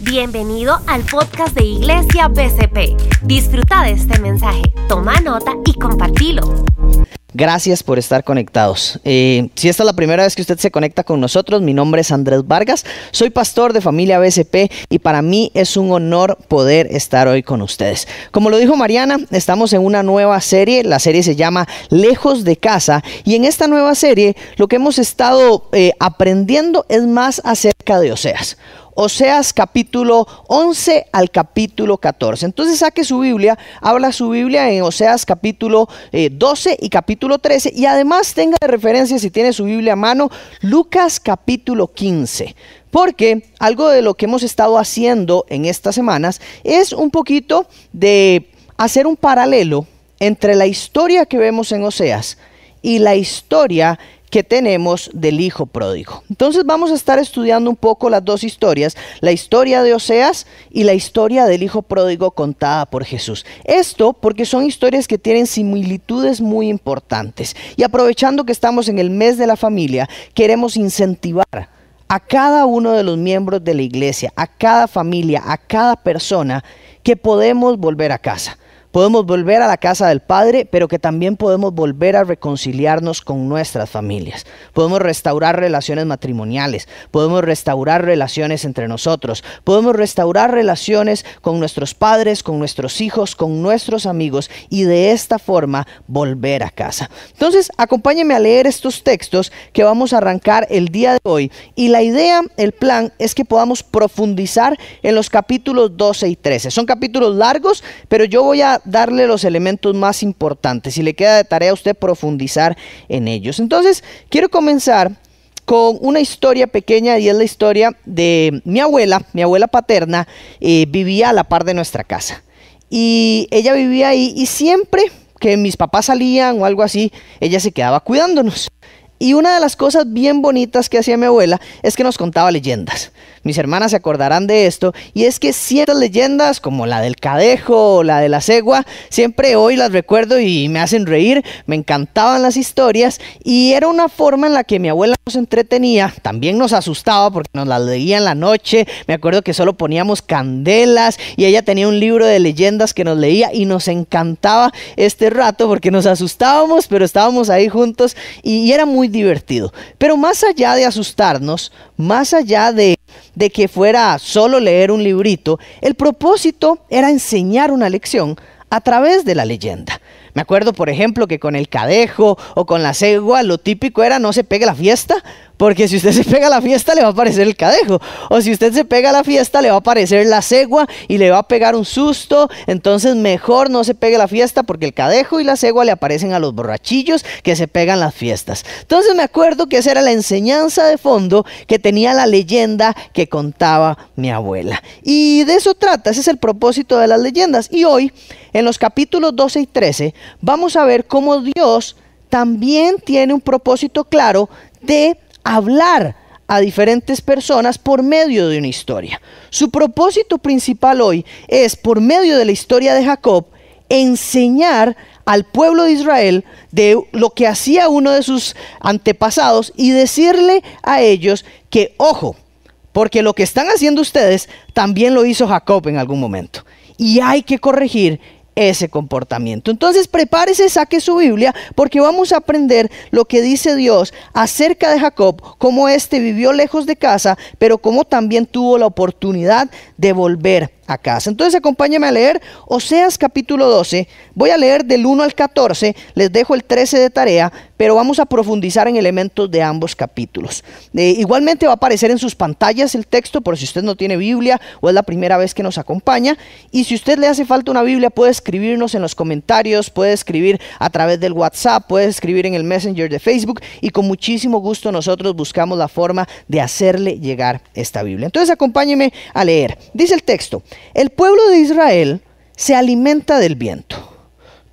Bienvenido al podcast de Iglesia BCP. Disfruta de este mensaje, toma nota y compartilo. Gracias por estar conectados. Eh, si esta es la primera vez que usted se conecta con nosotros, mi nombre es Andrés Vargas, soy pastor de familia BCP y para mí es un honor poder estar hoy con ustedes. Como lo dijo Mariana, estamos en una nueva serie, la serie se llama Lejos de casa y en esta nueva serie lo que hemos estado eh, aprendiendo es más acerca de Oseas. Oseas capítulo 11 al capítulo 14. Entonces saque su Biblia, habla su Biblia en Oseas capítulo 12 eh, y capítulo 13 y además tenga de referencia si tiene su Biblia a mano Lucas capítulo 15. Porque algo de lo que hemos estado haciendo en estas semanas es un poquito de hacer un paralelo entre la historia que vemos en Oseas y la historia que tenemos del hijo pródigo. Entonces vamos a estar estudiando un poco las dos historias, la historia de Oseas y la historia del hijo pródigo contada por Jesús. Esto porque son historias que tienen similitudes muy importantes. Y aprovechando que estamos en el mes de la familia, queremos incentivar a cada uno de los miembros de la iglesia, a cada familia, a cada persona que podemos volver a casa podemos volver a la casa del Padre, pero que también podemos volver a reconciliarnos con nuestras familias. Podemos restaurar relaciones matrimoniales, podemos restaurar relaciones entre nosotros, podemos restaurar relaciones con nuestros padres, con nuestros hijos, con nuestros amigos y de esta forma volver a casa. Entonces, acompáñenme a leer estos textos que vamos a arrancar el día de hoy y la idea, el plan es que podamos profundizar en los capítulos 12 y 13. Son capítulos largos, pero yo voy a darle los elementos más importantes y le queda de tarea a usted profundizar en ellos. Entonces, quiero comenzar con una historia pequeña y es la historia de mi abuela, mi abuela paterna, eh, vivía a la par de nuestra casa. Y ella vivía ahí y siempre que mis papás salían o algo así, ella se quedaba cuidándonos. Y una de las cosas bien bonitas que hacía mi abuela es que nos contaba leyendas. Mis hermanas se acordarán de esto, y es que ciertas leyendas, como la del cadejo o la de la cegua, siempre hoy las recuerdo y me hacen reír, me encantaban las historias, y era una forma en la que mi abuela nos entretenía, también nos asustaba porque nos las leía en la noche, me acuerdo que solo poníamos candelas, y ella tenía un libro de leyendas que nos leía, y nos encantaba este rato porque nos asustábamos, pero estábamos ahí juntos, y era muy divertido. Pero más allá de asustarnos, más allá de, de que fuera solo leer un librito, el propósito era enseñar una lección a través de la leyenda. Me acuerdo, por ejemplo, que con el cadejo o con la cegua, lo típico era no se pegue la fiesta, porque si usted se pega a la fiesta le va a aparecer el cadejo. O si usted se pega a la fiesta le va a aparecer la cegua y le va a pegar un susto. Entonces mejor no se pegue la fiesta porque el cadejo y la cegua le aparecen a los borrachillos que se pegan las fiestas. Entonces me acuerdo que esa era la enseñanza de fondo que tenía la leyenda que contaba mi abuela. Y de eso trata, ese es el propósito de las leyendas. Y hoy, en los capítulos 12 y 13, vamos a ver cómo Dios también tiene un propósito claro de hablar a diferentes personas por medio de una historia. Su propósito principal hoy es, por medio de la historia de Jacob, enseñar al pueblo de Israel de lo que hacía uno de sus antepasados y decirle a ellos que, ojo, porque lo que están haciendo ustedes también lo hizo Jacob en algún momento. Y hay que corregir ese comportamiento. Entonces prepárese, saque su Biblia, porque vamos a aprender lo que dice Dios acerca de Jacob, cómo éste vivió lejos de casa, pero cómo también tuvo la oportunidad de volver a casa. Entonces acompáñame a leer Oseas capítulo 12. Voy a leer del 1 al 14, les dejo el 13 de tarea, pero vamos a profundizar en elementos de ambos capítulos. Eh, igualmente va a aparecer en sus pantallas el texto por si usted no tiene Biblia o es la primera vez que nos acompaña. Y si usted le hace falta una Biblia, puede escribirnos en los comentarios, puede escribir a través del WhatsApp, puede escribir en el Messenger de Facebook y con muchísimo gusto nosotros buscamos la forma de hacerle llegar esta Biblia. Entonces acompáñeme a leer. Dice el texto. El pueblo de Israel se alimenta del viento.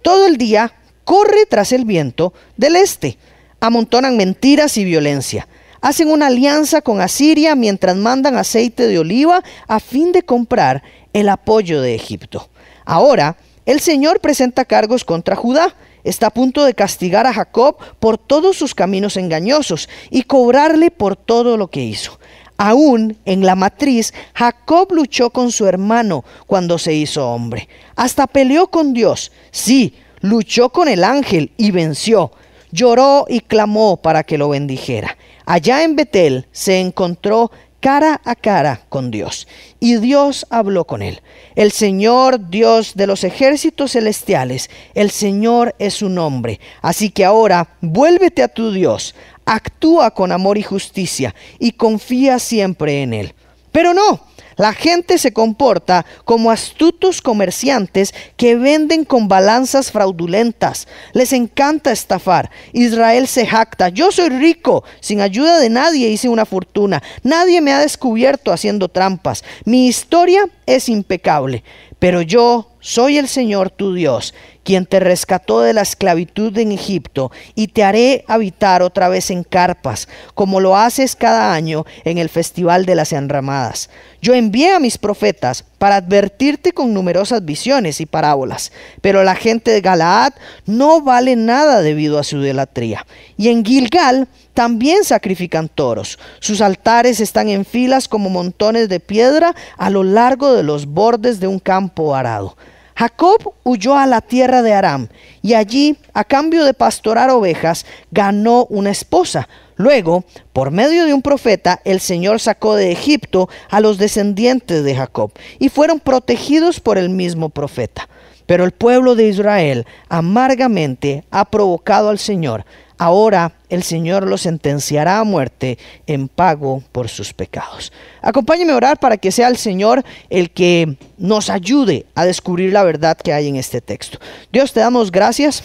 Todo el día corre tras el viento del este. Amontonan mentiras y violencia. Hacen una alianza con Asiria mientras mandan aceite de oliva a fin de comprar el apoyo de Egipto. Ahora, el Señor presenta cargos contra Judá. Está a punto de castigar a Jacob por todos sus caminos engañosos y cobrarle por todo lo que hizo. Aún en la matriz, Jacob luchó con su hermano cuando se hizo hombre. Hasta peleó con Dios. Sí, luchó con el ángel y venció. Lloró y clamó para que lo bendijera. Allá en Betel se encontró cara a cara con Dios. Y Dios habló con él. El Señor, Dios de los ejércitos celestiales, el Señor es su nombre. Así que ahora vuélvete a tu Dios, actúa con amor y justicia y confía siempre en Él. Pero no, la gente se comporta como astutos comerciantes que venden con balanzas fraudulentas. Les encanta estafar. Israel se jacta. Yo soy rico. Sin ayuda de nadie hice una fortuna. Nadie me ha descubierto haciendo trampas. Mi historia es impecable. Pero yo soy el Señor tu Dios, quien te rescató de la esclavitud en Egipto, y te haré habitar otra vez en carpas, como lo haces cada año en el festival de las enramadas. Yo envié a mis profetas para advertirte con numerosas visiones y parábolas, pero la gente de Galaad no vale nada debido a su idolatría. Y en Gilgal también sacrifican toros. Sus altares están en filas como montones de piedra a lo largo de los bordes de un campo arado. Jacob huyó a la tierra de Aram y allí, a cambio de pastorar ovejas, ganó una esposa. Luego, por medio de un profeta, el Señor sacó de Egipto a los descendientes de Jacob y fueron protegidos por el mismo profeta. Pero el pueblo de Israel amargamente ha provocado al Señor ahora el Señor lo sentenciará a muerte en pago por sus pecados. Acompáñeme a orar para que sea el Señor el que nos ayude a descubrir la verdad que hay en este texto. Dios, te damos gracias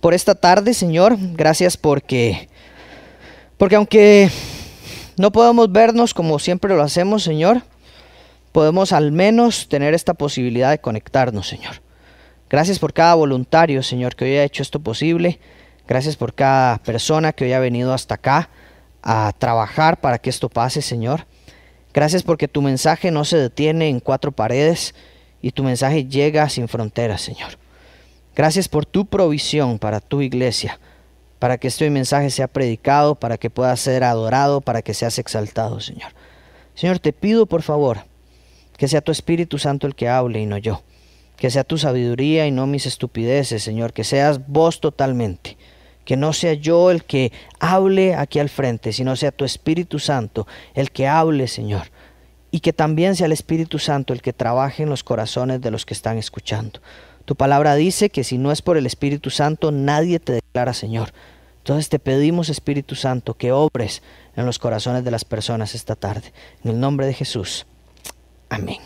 por esta tarde, Señor. Gracias porque, porque aunque no podemos vernos como siempre lo hacemos, Señor, podemos al menos tener esta posibilidad de conectarnos, Señor. Gracias por cada voluntario, Señor, que hoy ha hecho esto posible. Gracias por cada persona que hoy ha venido hasta acá a trabajar para que esto pase, Señor. Gracias porque tu mensaje no se detiene en cuatro paredes y tu mensaje llega sin fronteras, Señor. Gracias por tu provisión para tu iglesia, para que este mensaje sea predicado, para que pueda ser adorado, para que seas exaltado, Señor. Señor, te pido por favor que sea tu Espíritu Santo el que hable y no yo. Que sea tu sabiduría y no mis estupideces, Señor. Que seas vos totalmente. Que no sea yo el que hable aquí al frente, sino sea tu Espíritu Santo el que hable, Señor. Y que también sea el Espíritu Santo el que trabaje en los corazones de los que están escuchando. Tu palabra dice que si no es por el Espíritu Santo, nadie te declara Señor. Entonces te pedimos, Espíritu Santo, que obres en los corazones de las personas esta tarde. En el nombre de Jesús. Amén.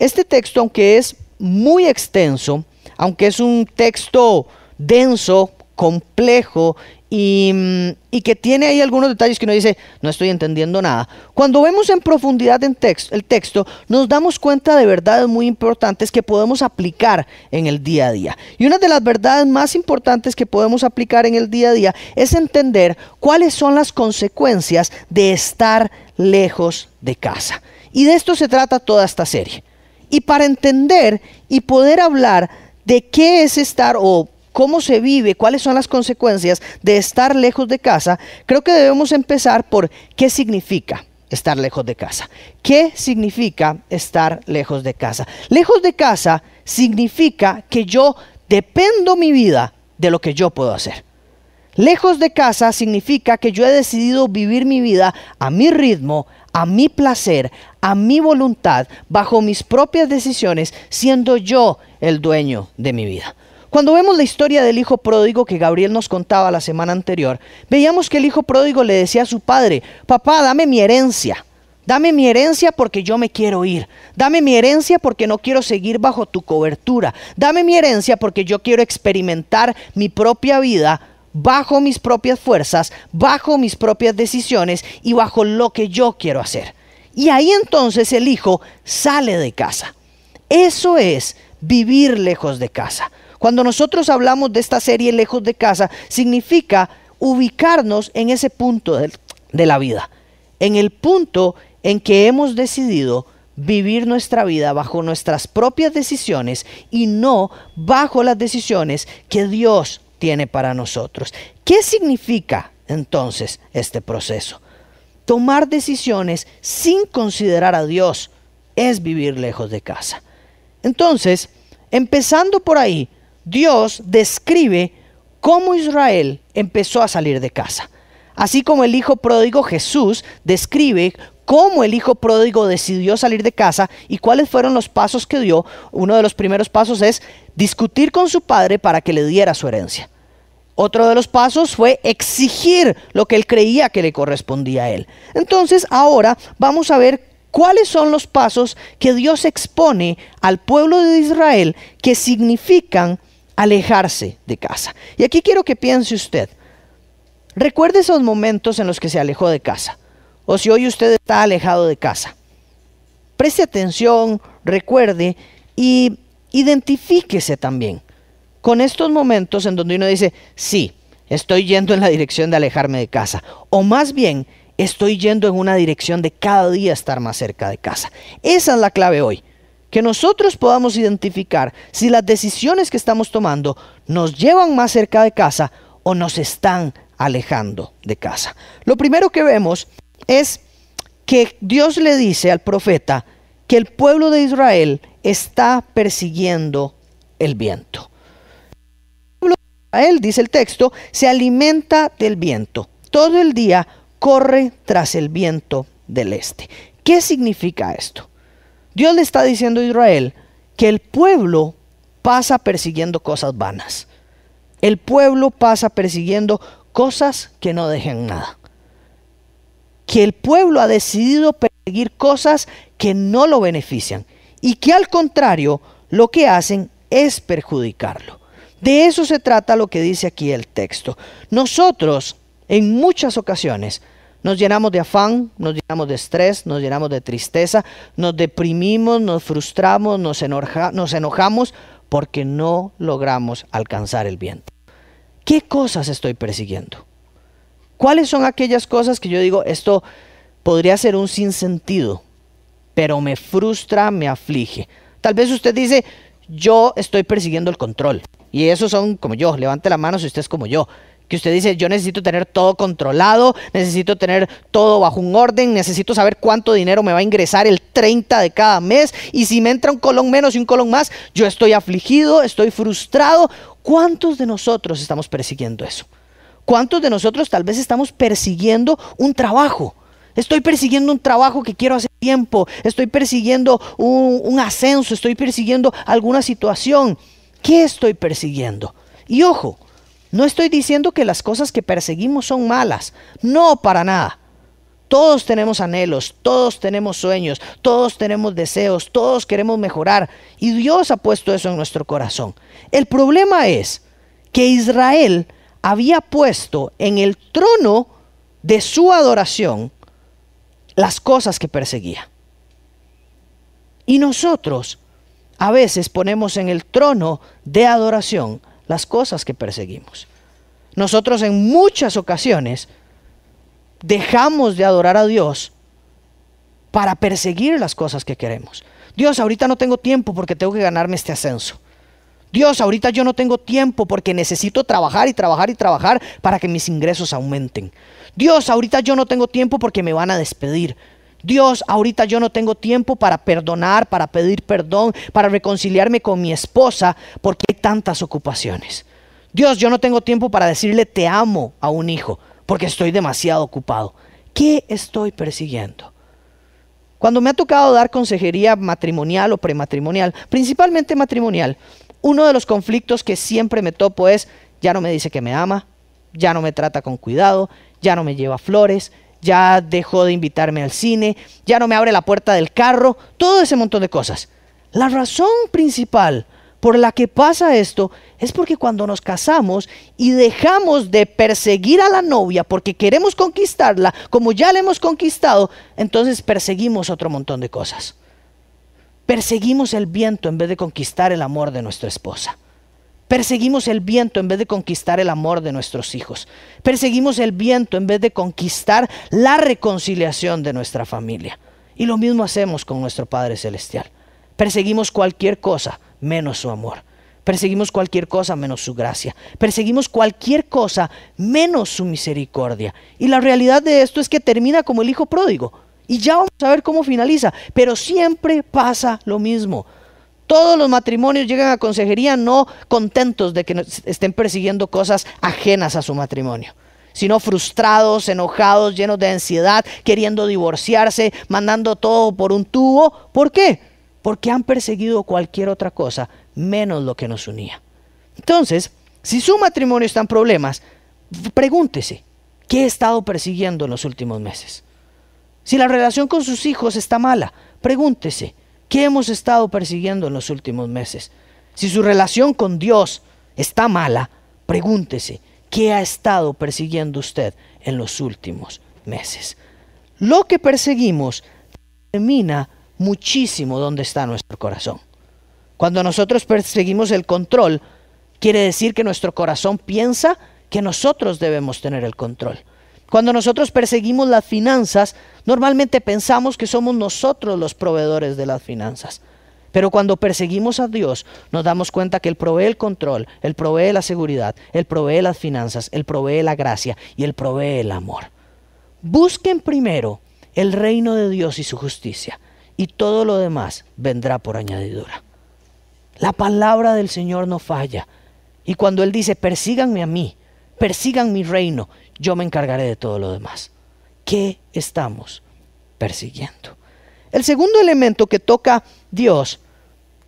Este texto, aunque es muy extenso, aunque es un texto denso, complejo y, que tiene ahí algunos detalles que uno dice, no estoy entendiendo nada. Cuando vemos en profundidad en el texto, nos damos cuenta de verdades muy importantes que podemos aplicar en el día a día. Y una de las verdades más importantes que podemos aplicar en el día a día es entender cuáles son las consecuencias de estar lejos de casa. Y de esto se trata toda esta serie. Y para entender y poder hablar de qué es estar o cómo se vive, cuáles son las consecuencias de estar lejos de casa, creo que debemos empezar por qué significa estar lejos de casa. ¿Qué significa estar lejos de casa? Lejos de casa significa que yo dependo mi vida de lo que yo puedo hacer. Lejos de casa significa que yo he decidido vivir mi vida a mi ritmo, a mi placer, a mi voluntad, bajo mis propias decisiones, siendo yo el dueño de mi vida. Cuando vemos la historia del hijo pródigo que Gabriel nos contaba la semana anterior, veíamos que el hijo pródigo le decía a su padre, papá, dame mi herencia. Dame mi herencia porque yo me quiero ir. Dame mi herencia porque no quiero seguir bajo tu cobertura. Dame mi herencia porque yo quiero experimentar mi propia vida bajo mis propias fuerzas, bajo mis propias decisiones y bajo lo que yo quiero hacer. Y ahí entonces el hijo sale de casa. Eso es vivir lejos de casa. Cuando nosotros hablamos de esta serie lejos de casa, significa ubicarnos en ese punto de, la vida, en el punto en que hemos decidido vivir nuestra vida bajo nuestras propias decisiones y no bajo las decisiones que Dios tiene para nosotros. ¿Qué significa entonces este proceso? tomar decisiones sin considerar a Dios es vivir lejos de casa. Entonces, empezando por ahí, Dios describe cómo Israel empezó a salir de casa. Así como el hijo pródigo Jesús describe cómo el hijo pródigo decidió salir de casa y cuáles fueron los pasos que dio. Uno de los primeros pasos es discutir con su padre para que le diera su herencia. Otro de los pasos fue exigir lo que él creía que le correspondía a él. Entonces ahora vamos a ver cuáles son los pasos que Dios expone al pueblo de Israel que significan alejarse de casa. Y aquí quiero que piense usted, recuerde esos momentos en los que se alejó de casa, o si hoy usted está alejado de casa. Preste atención, recuerde y identifíquese también con estos momentos en donde uno dice, sí, estoy yendo en la dirección de alejarme de casa, o más bien, estoy yendo en una dirección de cada día estar más cerca de casa. Esa es la clave hoy. Que nosotros podamos identificar si las decisiones que estamos tomando nos llevan más cerca de casa o nos están alejando de casa. Lo primero que vemos es que Dios le dice al profeta que el pueblo de Israel está persiguiendo el viento. El pueblo de Israel, dice el texto, se alimenta del viento. Todo el día corre tras el viento del este. ¿Qué significa esto? Dios le está diciendo a Israel que el pueblo pasa persiguiendo cosas vanas. El pueblo pasa persiguiendo cosas que no dejan nada. Que el pueblo ha decidido perseguir cosas que no lo benefician y que al contrario lo que hacen es perjudicarlo. De eso se trata lo que dice aquí el texto. Nosotros en muchas ocasiones nos llenamos de afán, nos llenamos de estrés, nos llenamos de tristeza, nos deprimimos, nos frustramos, nos, nos enojamos porque no logramos alcanzar el viento. ¿Qué cosas estoy persiguiendo? ¿Cuáles son aquellas cosas que yo digo, esto podría ser un sinsentido, pero me frustra, me aflige? Tal vez usted dice, yo estoy persiguiendo el control. Y esos son como yo, levante la mano si usted es como yo que usted dice, yo necesito tener todo controlado, necesito tener todo bajo un orden, necesito saber cuánto dinero me va a ingresar el 30 de cada mes y si me entra un colón menos y un colón más, yo estoy afligido, estoy frustrado. ¿Cuántos de nosotros estamos persiguiendo eso? ¿Cuántos de nosotros tal vez estamos persiguiendo un trabajo? Estoy persiguiendo un trabajo que quiero hace tiempo, estoy persiguiendo un, un ascenso, estoy persiguiendo alguna situación. ¿Qué estoy persiguiendo? Y ojo, no estoy diciendo que las cosas que perseguimos son malas, no para nada. Todos tenemos anhelos, todos tenemos sueños, todos tenemos deseos, todos queremos mejorar y Dios ha puesto eso en nuestro corazón. El problema es que Israel había puesto en el trono de su adoración las cosas que perseguía. Y nosotros a veces ponemos en el trono de adoración las cosas que perseguimos. Nosotros en muchas ocasiones dejamos de adorar a Dios para perseguir las cosas que queremos. Dios, ahorita no tengo tiempo porque tengo que ganarme este ascenso. Dios, ahorita yo no tengo tiempo porque necesito trabajar y trabajar y trabajar para que mis ingresos aumenten. Dios, ahorita yo no tengo tiempo porque me van a despedir. Dios, ahorita yo no tengo tiempo para perdonar, para pedir perdón, para reconciliarme con mi esposa porque hay tantas ocupaciones. Dios, yo no tengo tiempo para decirle te amo a un hijo porque estoy demasiado ocupado. ¿Qué estoy persiguiendo? Cuando me ha tocado dar consejería matrimonial o prematrimonial, principalmente matrimonial, uno de los conflictos que siempre me topo es, ya no me dice que me ama, ya no me trata con cuidado, ya no me lleva flores, ya dejó de invitarme al cine, ya no me abre la puerta del carro, todo ese montón de cosas. La razón principal por la que pasa esto es porque cuando nos casamos y dejamos de perseguir a la novia porque queremos conquistarla, como ya la hemos conquistado, entonces perseguimos otro montón de cosas. Perseguimos el viento en vez de conquistar el amor de nuestra esposa. Perseguimos el viento en vez de conquistar el amor de nuestros hijos. Perseguimos el viento en vez de conquistar la reconciliación de nuestra familia. Y lo mismo hacemos con nuestro Padre Celestial. Perseguimos cualquier cosa menos su amor. Perseguimos cualquier cosa menos su gracia. Perseguimos cualquier cosa menos su misericordia. Y la realidad de esto es que termina como el hijo pródigo. Y ya vamos a ver cómo finaliza. Pero siempre pasa lo mismo. Todos los matrimonios llegan a consejería no contentos de que estén persiguiendo cosas ajenas a su matrimonio, sino frustrados, enojados, llenos de ansiedad, queriendo divorciarse, mandando todo por un tubo. ¿Por qué? Porque han perseguido cualquier otra cosa menos lo que nos unía. Entonces, si su matrimonio está en problemas, pregúntese, ¿qué he estado persiguiendo en los últimos meses? Si la relación con sus hijos está mala, pregúntese, ¿qué hemos estado persiguiendo en los últimos meses? Si su relación con Dios está mala, pregúntese, ¿qué ha estado persiguiendo usted en los últimos meses? Lo que perseguimos determina muchísimo dónde está nuestro corazón. Cuando nosotros perseguimos el control, quiere decir que nuestro corazón piensa que nosotros debemos tener el control. Cuando nosotros perseguimos las finanzas, normalmente pensamos que somos nosotros los proveedores de las finanzas. Pero cuando perseguimos a Dios, nos damos cuenta que Él provee el control, Él provee la seguridad, Él provee las finanzas, Él provee la gracia y Él provee el amor. Busquen primero el reino de Dios y su justicia, y todo lo demás vendrá por añadidura. La palabra del Señor no falla. Y cuando Él dice, persíganme a mí, persigan mi reino, yo me encargaré de todo lo demás. ¿Qué estamos persiguiendo? El segundo elemento que toca Dios,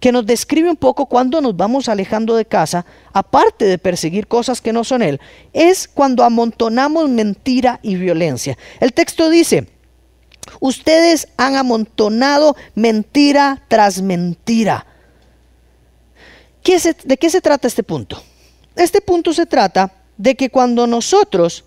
que nos describe un poco cuando nos vamos alejando de casa, aparte de perseguir cosas que no son Él, es cuando amontonamos mentira y violencia. El texto dice, ustedes han amontonado mentira tras mentira ¿De qué se trata este punto? Este punto se trata de que cuando nosotros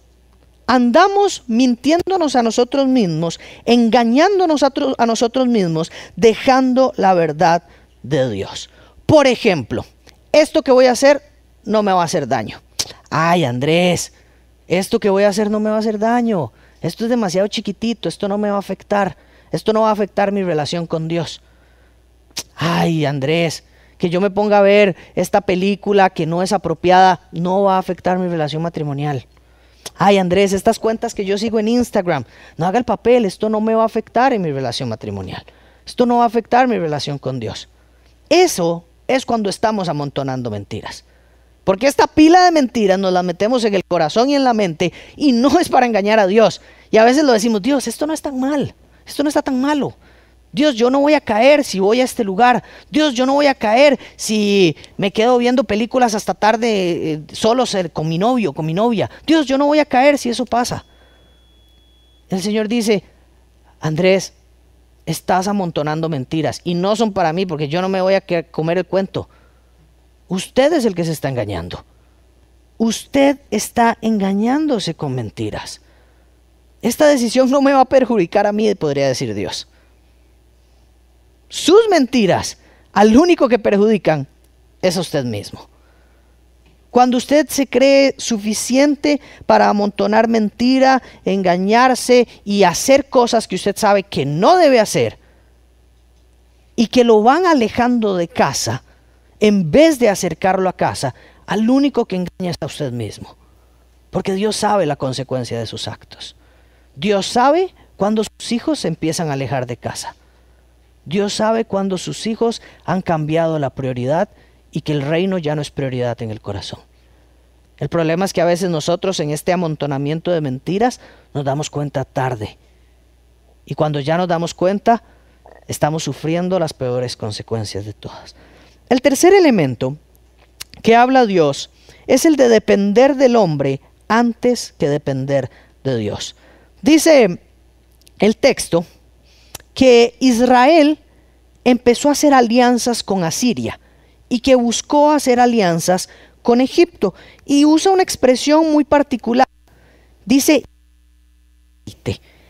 andamos mintiéndonos a nosotros mismos, engañándonos a, a, nosotros mismos, dejando la verdad de Dios. Por ejemplo, esto que voy a hacer no me va a hacer daño. Ay, Andrés, esto que voy a hacer no me va a hacer daño. Esto es demasiado chiquitito, esto no me va a afectar. Esto no va a afectar mi relación con Dios. Ay, Andrés, que yo me ponga a ver esta película que no es apropiada, no va a afectar mi relación matrimonial. Ay, Andrés, estas cuentas que yo sigo en Instagram, no haga el papel, esto no me va a afectar en mi relación matrimonial. Esto no va a afectar mi relación con Dios. Eso es cuando estamos amontonando mentiras. Porque esta pila de mentiras nos las metemos en el corazón y en la mente y no es para engañar a Dios. Y a veces lo decimos, Dios, esto no es tan mal, esto no está tan malo. Dios, yo no voy a caer si voy a este lugar. Dios, yo no voy a caer si me quedo viendo películas hasta tarde eh, solo con mi novio, con mi novia. Dios, yo no voy a caer si eso pasa. El Señor dice, Andrés, estás amontonando mentiras y no son para mí porque yo no me voy a comer el cuento. Usted es el que se está engañando. Usted está engañándose con mentiras. Esta decisión no me va a perjudicar a mí, podría decir Dios sus mentiras al único que perjudican es a usted mismo. Cuando usted se cree suficiente para amontonar mentira, engañarse y hacer cosas que usted sabe que no debe hacer y que lo van alejando de casa, en vez de acercarlo a casa, al único que engaña es a usted mismo. Porque Dios sabe la consecuencia de sus actos. Dios sabe cuando sus hijos se empiezan a alejar de casa. Dios sabe cuando sus hijos han cambiado la prioridad y que el reino ya no es prioridad en el corazón. El problema es que a veces nosotros en este amontonamiento de mentiras nos damos cuenta tarde. Y cuando ya nos damos cuenta, estamos sufriendo las peores consecuencias de todas. El tercer elemento que habla Dios es el de depender del hombre antes que depender de Dios. Dice el texto, que Israel empezó a hacer alianzas con Asiria y que buscó hacer alianzas con Egipto y usa una expresión muy particular. Dice,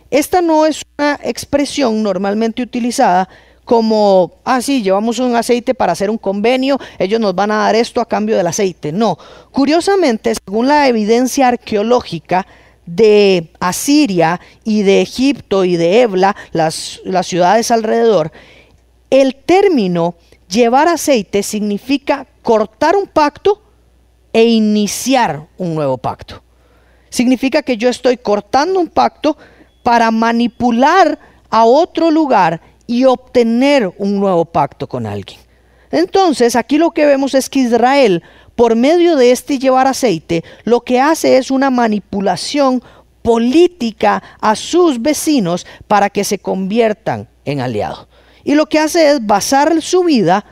esta no es una expresión normalmente utilizada como, ah, sí, llevamos un aceite para hacer un convenio, ellos nos van a dar esto a cambio del aceite. No, curiosamente, según la evidencia arqueológica, de Asiria y de Egipto y de Ebla, las, ciudades alrededor, el término llevar aceite significa cortar un pacto e iniciar un nuevo pacto. Significa que yo estoy cortando un pacto para manipular a otro lugar y obtener un nuevo pacto con alguien. Entonces, aquí lo que vemos es que Israel, por medio de este llevar aceite, lo que hace es una manipulación política a sus vecinos para que se conviertan en aliados. Y lo que hace es basar su vida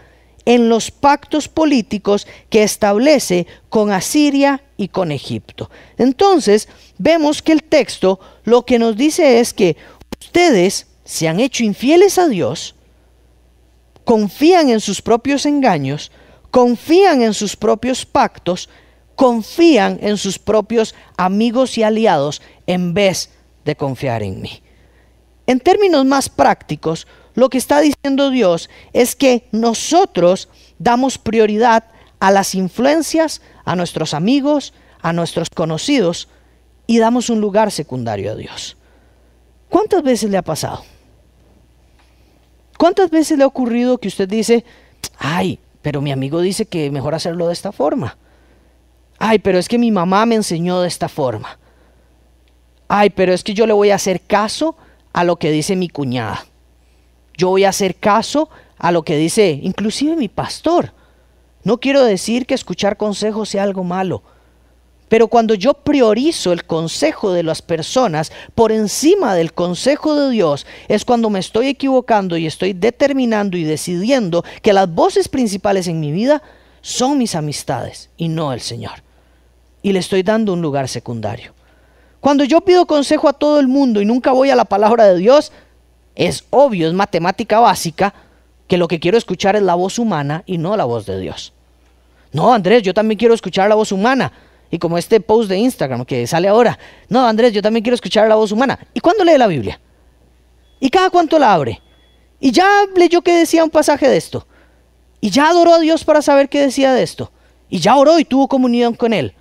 en los pactos políticos que establece con Asiria y con Egipto. Entonces, vemos que el texto lo que nos dice es que ustedes se han hecho infieles a Dios, confían en sus propios engaños, confían en sus propios pactos, confían en sus propios amigos y aliados en vez de confiar en mí. En términos más prácticos, lo que está diciendo Dios es que nosotros damos prioridad a las influencias, a nuestros amigos, a nuestros conocidos y damos un lugar secundario a Dios. ¿Cuántas veces le ha pasado? ¿Cuántas veces le ha ocurrido que usted dice, ay, pero mi amigo dice que mejor hacerlo de esta forma? Ay, pero es que mi mamá me enseñó de esta forma. Ay, pero es que yo le voy a hacer caso a lo que dice mi cuñada. Yo voy a hacer caso a lo que dice inclusive mi pastor. No quiero decir que escuchar consejos sea algo malo, pero cuando yo priorizo el consejo de las personas por encima del consejo de Dios, es cuando me estoy equivocando y estoy determinando y decidiendo que las voces principales en mi vida son mis amistades y no el Señor. Y le estoy dando un lugar secundario. Cuando yo pido consejo a todo el mundo y nunca voy a la palabra de Dios, es obvio, es matemática básica, que lo que quiero escuchar es la voz humana y no la voz de Dios. No, Andrés, yo también quiero escuchar la voz humana. Y como este post de Instagram que sale ahora, no, Andrés, yo también quiero escuchar la voz humana. ¿Y cuándo lee la Biblia? ¿Y cada cuánto la abre? Y ya leyó que decía un pasaje de esto. Y ya adoró a Dios para saber qué decía de esto. Y ya oró y tuvo comunión con Él.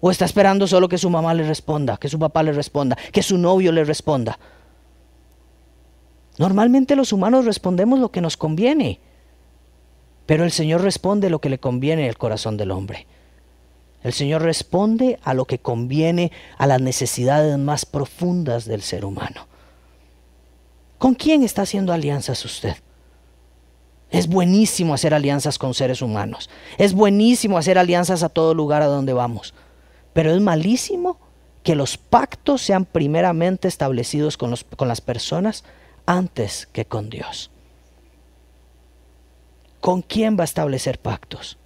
O está esperando solo que su mamá le responda, que su papá le responda, que su novio le responda. Normalmente los humanos respondemos lo que nos conviene, pero el Señor responde lo que le conviene al corazón del hombre. El Señor responde a lo que conviene a las necesidades más profundas del ser humano. ¿Con quién está haciendo alianzas usted? Es buenísimo hacer alianzas con seres humanos. Es buenísimo hacer alianzas a todo lugar a donde vamos. Pero es malísimo que los pactos sean primeramente establecidos con, con las personas antes que con Dios. ¿Con quién va a establecer pactos?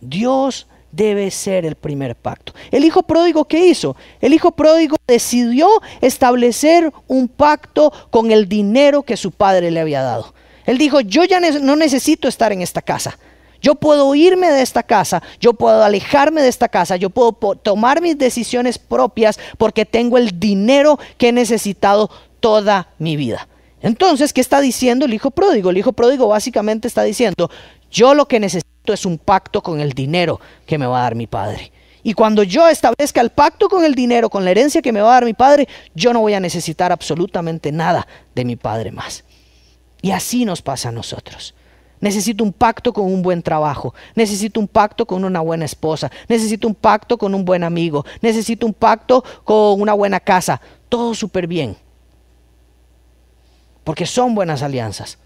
Dios debe ser el primer pacto. El hijo pródigo, ¿qué hizo? El hijo pródigo decidió establecer un pacto con el dinero que su padre le había dado. Él dijo, yo ya no necesito estar en esta casa. Yo puedo irme de esta casa, yo puedo alejarme de esta casa, yo puedo tomar mis decisiones propias porque tengo el dinero que he necesitado toda mi vida. Entonces, ¿qué está diciendo el hijo pródigo? El hijo pródigo básicamente está diciendo, yo lo que necesito es un pacto con el dinero que me va a dar mi padre. Y cuando yo establezca el pacto con el dinero, con la herencia que me va a dar mi padre, yo no voy a necesitar absolutamente nada de mi padre más. Y así nos pasa a nosotros. Necesito un pacto con un buen trabajo. Necesito un pacto con una buena esposa. Necesito un pacto con un buen amigo. Necesito un pacto con una buena casa. Todo súper bien porque son buenas alianzas.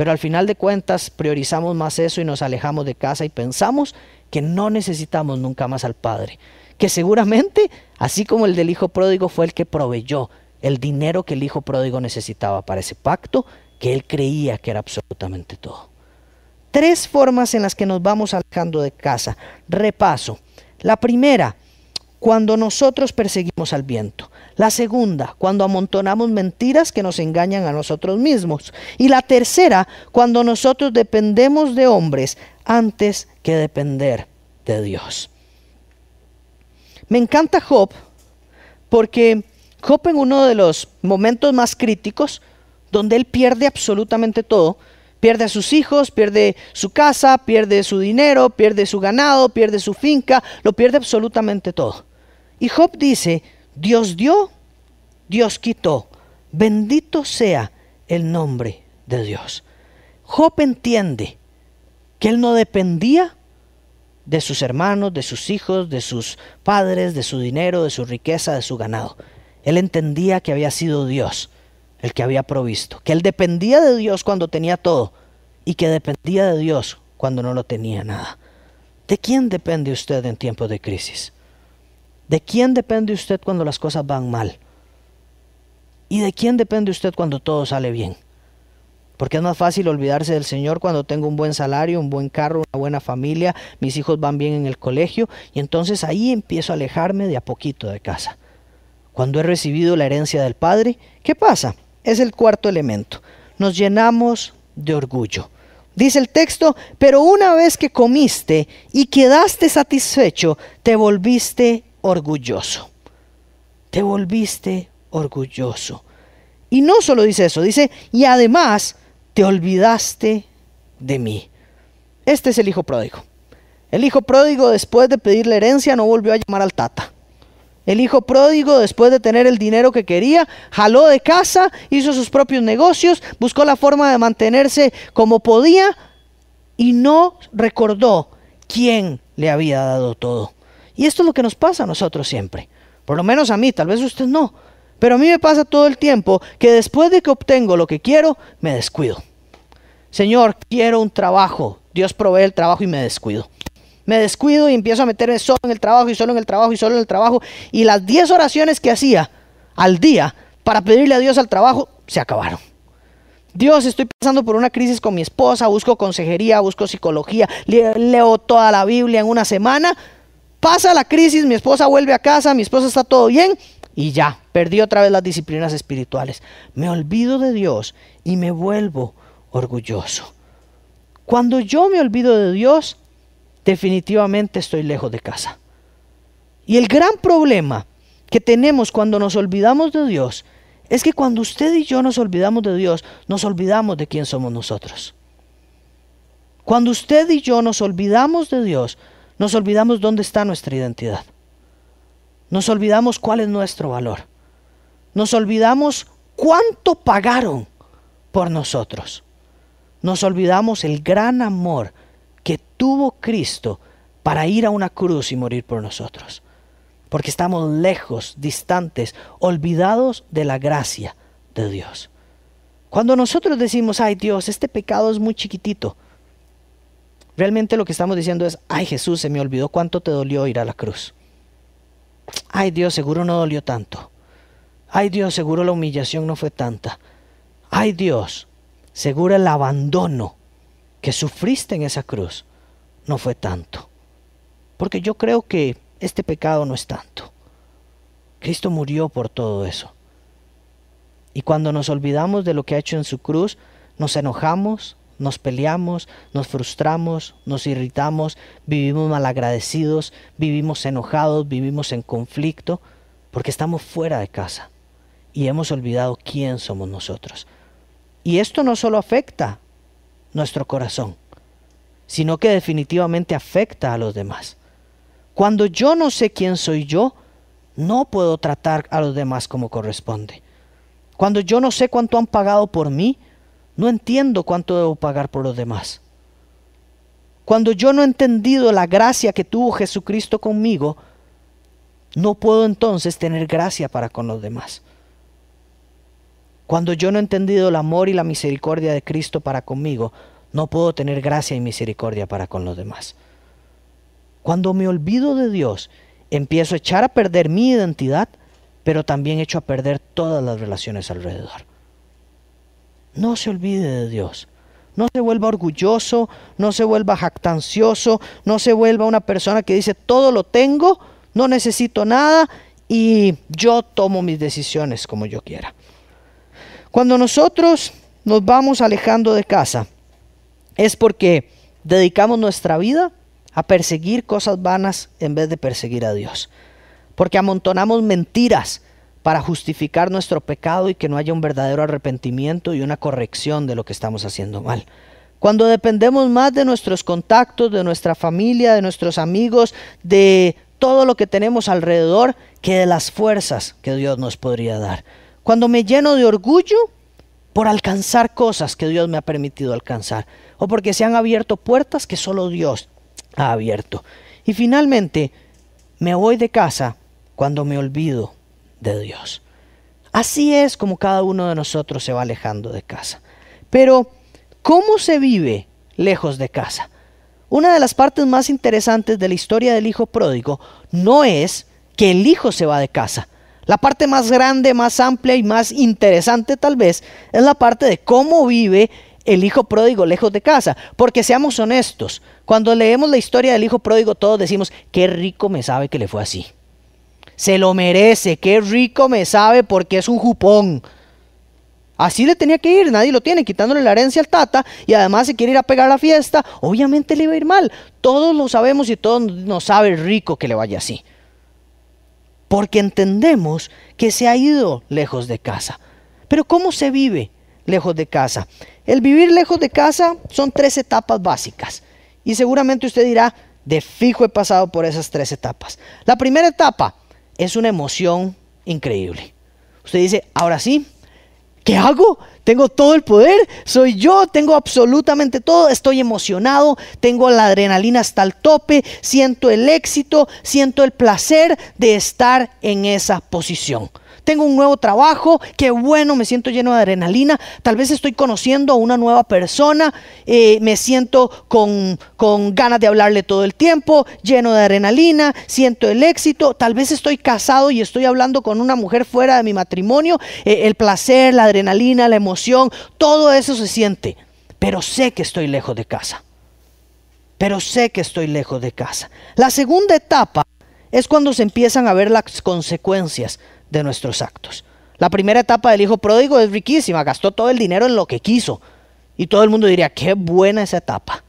Pero al final de cuentas priorizamos más eso y nos alejamos de casa y pensamos que no necesitamos nunca más al Padre. Que seguramente, así como el del Hijo Pródigo fue el que proveyó el dinero que el Hijo Pródigo necesitaba para ese pacto, que él creía que era absolutamente todo. Tres formas en las que nos vamos alejando de casa. Repaso. La primera, cuando nosotros perseguimos al viento. La segunda, cuando amontonamos mentiras que nos engañan a nosotros mismos. Y la tercera, cuando nosotros dependemos de hombres antes que depender de Dios. Me encanta Job porque Job en uno de los momentos más críticos, donde él pierde absolutamente todo, pierde a sus hijos, pierde su casa, pierde su dinero, pierde su ganado, pierde su finca, lo pierde absolutamente todo. Y Job dice, Dios dio, Dios quitó. Bendito sea el nombre de Dios. Job entiende que él no dependía de sus hermanos, de sus hijos, de sus padres, de su dinero, de su riqueza, de su ganado. Él entendía que había sido Dios el que había provisto, que él dependía de Dios cuando tenía todo y que dependía de Dios cuando no lo tenía nada. ¿De quién depende usted en tiempos de crisis? ¿De quién depende usted cuando las cosas van mal? ¿Y de quién depende usted cuando todo sale bien? Porque es más fácil olvidarse del Señor cuando tengo un buen salario, un buen carro, una buena familia, mis hijos van bien en el colegio y entonces ahí empiezo a alejarme de a poquito de casa. Cuando he recibido la herencia del Padre, ¿qué pasa? Es el cuarto elemento. Nos llenamos de orgullo. Dice el texto, pero una vez que comiste y quedaste satisfecho, te volviste orgulloso. Te volviste orgulloso. Y no solo dice eso, dice, y además te olvidaste de mí. Este es el hijo pródigo. El hijo pródigo después de pedir la herencia no volvió a llamar al tata. El hijo pródigo, después de tener el dinero que quería, jaló de casa, hizo sus propios negocios, buscó la forma de mantenerse como podía y no recordó quién le había dado todo. Y esto es lo que nos pasa a nosotros siempre. Por lo menos a mí, tal vez usted no. Pero a mí me pasa todo el tiempo que después de que obtengo lo que quiero, me descuido. Señor, quiero un trabajo. Dios provee el trabajo y me descuido. Me descuido y empiezo a meterme solo en el trabajo y solo en el trabajo y solo en el trabajo. Y las 10 oraciones que hacía al día para pedirle a Dios al trabajo se acabaron. Dios, estoy pasando por una crisis con mi esposa, busco consejería, busco psicología, leo toda la Biblia en una semana. Pasa la crisis, mi esposa vuelve a casa, mi esposa está todo bien y ya, perdí otra vez las disciplinas espirituales. Me olvido de Dios y me vuelvo orgulloso. Cuando yo me olvido de Dios, definitivamente estoy lejos de casa. Y el gran problema que tenemos cuando nos olvidamos de Dios es que cuando usted y yo nos olvidamos de Dios, nos olvidamos de quién somos nosotros. Cuando usted y yo nos olvidamos de Dios, nos olvidamos dónde está nuestra identidad. Nos olvidamos cuál es nuestro valor. Nos olvidamos cuánto pagaron por nosotros. Nos olvidamos el gran amor que tuvo Cristo para ir a una cruz y morir por nosotros. Porque estamos lejos, distantes, olvidados de la gracia de Dios. Cuando nosotros decimos, ay Dios, este pecado es muy chiquitito, realmente lo que estamos diciendo es, ay Jesús, se me olvidó cuánto te dolió ir a la cruz. Ay Dios, seguro no dolió tanto. Ay Dios, seguro la humillación no fue tanta. Ay Dios, seguro el abandono que sufriste en esa cruz no fue tanto. Porque yo creo que este pecado no es tanto. Cristo murió por todo eso. Y cuando nos olvidamos de lo que ha hecho en su cruz, nos enojamos, nos peleamos, nos frustramos, nos irritamos, vivimos malagradecidos, vivimos enojados, vivimos en conflicto, porque estamos fuera de casa y hemos olvidado quién somos nosotros. Y esto no solo afecta nuestro corazón, sino que definitivamente afecta a los demás. Cuando yo no sé quién soy yo, no puedo tratar a los demás como corresponde. Cuando yo no sé cuánto han pagado por mí, no entiendo cuánto debo pagar por los demás. Cuando yo no he entendido la gracia que tuvo Jesucristo conmigo, no puedo entonces tener gracia para con los demás. Cuando yo no he entendido el amor y la misericordia de Cristo para conmigo, no puedo tener gracia y misericordia para con los demás. Cuando me olvido de Dios, empiezo a echar a perder mi identidad, pero también echo a perder todas las relaciones alrededor. No se olvide de Dios. No se vuelva orgulloso, no se vuelva jactancioso, no se vuelva una persona que dice todo lo tengo, no necesito nada y yo tomo mis decisiones como yo quiera. Cuando nosotros nos vamos alejando de casa, es porque dedicamos nuestra vida a perseguir cosas vanas en vez de perseguir a Dios. Porque amontonamos mentiras para justificar nuestro pecado y que no haya un verdadero arrepentimiento y una corrección de lo que estamos haciendo mal. Cuando dependemos más de nuestros contactos, de nuestra familia, de nuestros amigos, de todo lo que tenemos alrededor, que de las fuerzas que Dios nos podría dar. Cuando me lleno de orgullo por alcanzar cosas que Dios me ha permitido alcanzar, o porque se han abierto puertas que solo Dios ha abierto. Y finalmente, me voy de casa cuando me olvido de Dios. Así es como cada uno de nosotros se va alejando de casa. Pero, ¿cómo se vive lejos de casa? Una de las partes más interesantes de la historia del hijo pródigo no es que el hijo se va de casa. La parte más grande, más amplia y más interesante tal vez es la parte de cómo vive el hijo pródigo lejos de casa. Porque seamos honestos, cuando leemos la historia del hijo pródigo todos decimos, qué rico me sabe que le fue así. Se lo merece, qué rico me sabe porque es un jupón. Así le tenía que ir, nadie lo tiene, quitándole la herencia al tata y además se quiere ir a pegar la fiesta, obviamente le iba a ir mal. Todos lo sabemos y todos nos sabe rico que le vaya así. Porque entendemos que se ha ido lejos de casa. Pero ¿cómo se vive lejos de casa? El vivir lejos de casa son tres etapas básicas. Y seguramente usted dirá, de fijo he pasado por esas tres etapas. La primera etapa es una emoción increíble. Usted dice, ahora sí, ¿Qué hago? Tengo todo el poder, soy yo, tengo absolutamente todo, estoy emocionado, tengo la adrenalina hasta el tope, siento el éxito, siento el placer de estar en esa posición tengo un nuevo trabajo, qué bueno, me siento lleno de adrenalina, tal vez estoy conociendo a una nueva persona, eh, me siento con, con ganas de hablarle todo el tiempo, lleno de adrenalina, siento el éxito, tal vez estoy casado y estoy hablando con una mujer fuera de mi matrimonio, eh, el placer, la adrenalina, la emoción, todo eso se siente, pero sé que estoy lejos de casa. Pero sé que estoy lejos de casa. La segunda etapa es cuando se empiezan a ver las consecuencias de nuestros actos. La primera etapa del hijo pródigo es riquísima, gastó todo el dinero en lo que quiso. Y todo el mundo diría, qué buena esa etapa.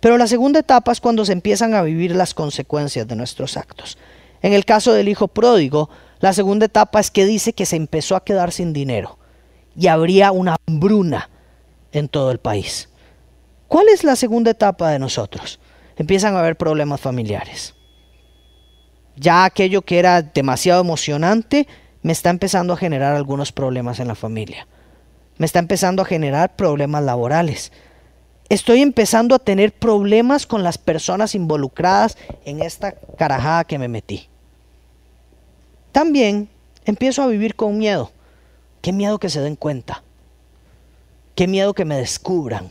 Pero la segunda etapa es cuando se empiezan a vivir las consecuencias de nuestros actos. En el caso del hijo pródigo, la segunda etapa es que dice que se empezó a quedar sin dinero y habría una hambruna en todo el país. ¿Cuál es la segunda etapa de nosotros? Empiezan a haber problemas familiares. Ya aquello que era demasiado emocionante me está empezando a generar algunos problemas en la familia. Me está empezando a generar problemas laborales. Estoy empezando a tener problemas con las personas involucradas en esta carajada que me metí. También empiezo a vivir con miedo. Qué miedo que se den cuenta. Qué miedo que me descubran.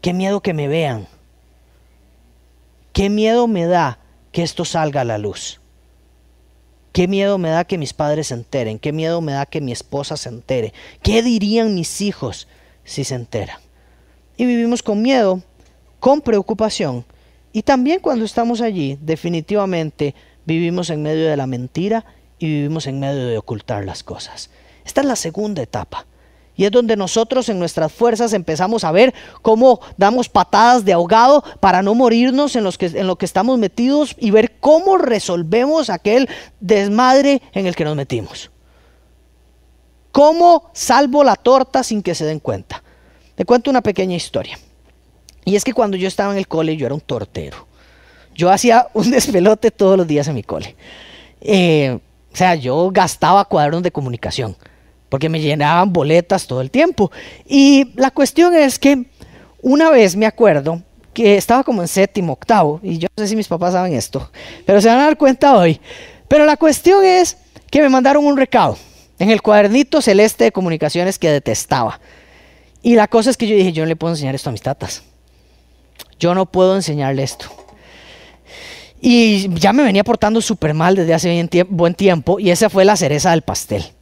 Qué miedo que me vean. Qué miedo me da que esto salga a la luz. Qué miedo me da que mis padres se enteren, qué miedo me da que mi esposa se entere, qué dirían mis hijos si se enteran. Y vivimos con miedo, con preocupación, y también cuando estamos allí, definitivamente vivimos en medio de la mentira y vivimos en medio de ocultar las cosas. Esta es la segunda etapa. Y es donde nosotros en nuestras fuerzas empezamos a ver cómo damos patadas de ahogado para no morirnos en, los que, en lo que estamos metidos y ver cómo resolvemos aquel desmadre en el que nos metimos. ¿Cómo salvo la torta sin que se den cuenta? Te cuento una pequeña historia. Y es que cuando yo estaba en el cole yo era un tortero. Yo hacía un despelote todos los días en mi cole. Eh, o sea, yo gastaba cuadernos de comunicación porque me llenaban boletas todo el tiempo. Y la cuestión es que una vez me acuerdo que estaba como en séptimo, octavo, y yo no sé si mis papás saben esto, pero se van a dar cuenta hoy. Pero la cuestión es que me mandaron un recado en el cuadernito celeste de comunicaciones que detestaba. Y la cosa es que yo dije, yo no le puedo enseñar esto a mis tatas. Yo no puedo enseñarle esto. Y ya me venía portando súper mal desde hace buen tiempo y esa fue la cereza del pastel.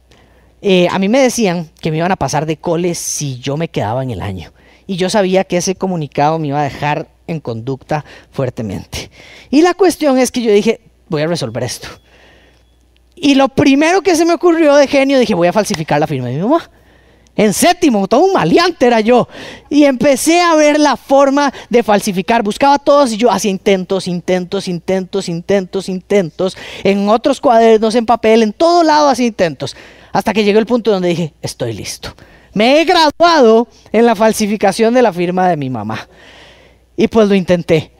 Eh, a mí me decían que me iban a pasar de cole si yo me quedaba en el año. Y yo sabía que ese comunicado me iba a dejar en conducta fuertemente. Y la cuestión es que yo dije, voy a resolver esto. Y lo primero que se me ocurrió de genio, dije, voy a falsificar la firma de mi mamá. En séptimo, todo un maleante era yo. Y empecé a ver la forma de falsificar. Buscaba todos y yo hacía intentos, intentos, intentos, intentos, intentos. En otros cuadernos, en papel, en todo lado hacía intentos. Hasta que llegó el punto donde dije, estoy listo. Me he graduado en la falsificación de la firma de mi mamá. Y pues lo intenté.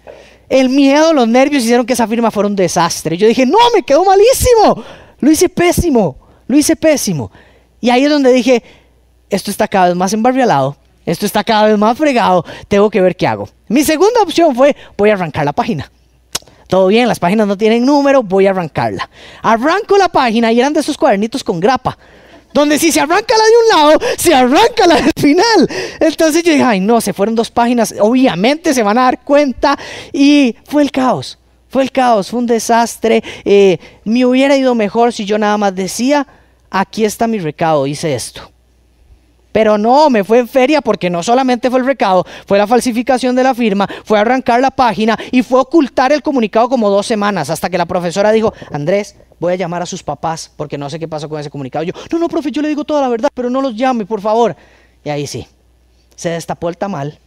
El miedo, los nervios hicieron que esa firma fuera un desastre. Yo dije, no, me quedó malísimo. Lo hice pésimo. Lo hice pésimo. Y ahí es donde dije, esto está cada vez más embarrialado, esto está cada vez más fregado, tengo que ver qué hago. Mi segunda opción fue, voy a arrancar la página. Todo bien, las páginas no tienen número, voy a arrancarla. Arranco la página y eran de esos cuadernitos con grapa. Donde si se arranca la de un lado, se arranca la del final. Entonces yo dije, ay no, se fueron dos páginas, obviamente se van a dar cuenta. Y fue el caos, fue el caos, fue un desastre. Eh, me hubiera ido mejor si yo nada más decía, aquí está mi recado, hice esto. Pero no, me fue en feria porque no solamente fue el recado, fue la falsificación de la firma, fue arrancar la página y fue ocultar el comunicado como dos semanas hasta que la profesora dijo, Andrés, voy a llamar a sus papás porque no sé qué pasó con ese comunicado. Yo, no, no, profe, yo le digo toda la verdad, pero no los llame, por favor. Y ahí sí, se destapó el tamal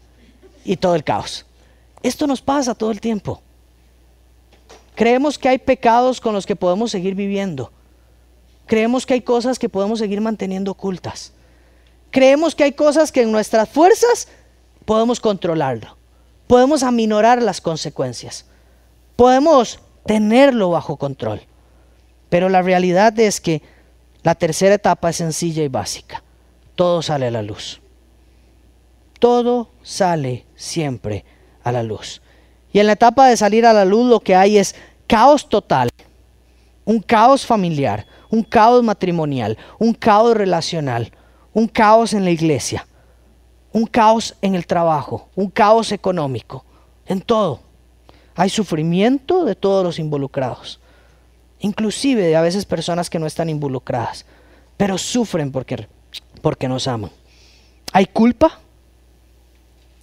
y todo el caos. Esto nos pasa todo el tiempo. Creemos que hay pecados con los que podemos seguir viviendo. Creemos que hay cosas que podemos seguir manteniendo ocultas. Creemos que hay cosas que en nuestras fuerzas podemos controlarlo. Podemos aminorar las consecuencias. Podemos tenerlo bajo control. Pero la realidad es que la tercera etapa es sencilla y básica. Todo sale a la luz. Todo sale siempre a la luz. Y en la etapa de salir a la luz lo que hay es caos total, un caos familiar, un caos matrimonial, un caos relacional, un caos en la iglesia, un caos en el trabajo, un caos económico, en todo. Hay sufrimiento de todos los involucrados, inclusive de a veces personas que no están involucradas, pero sufren porque, porque nos aman. Hay culpa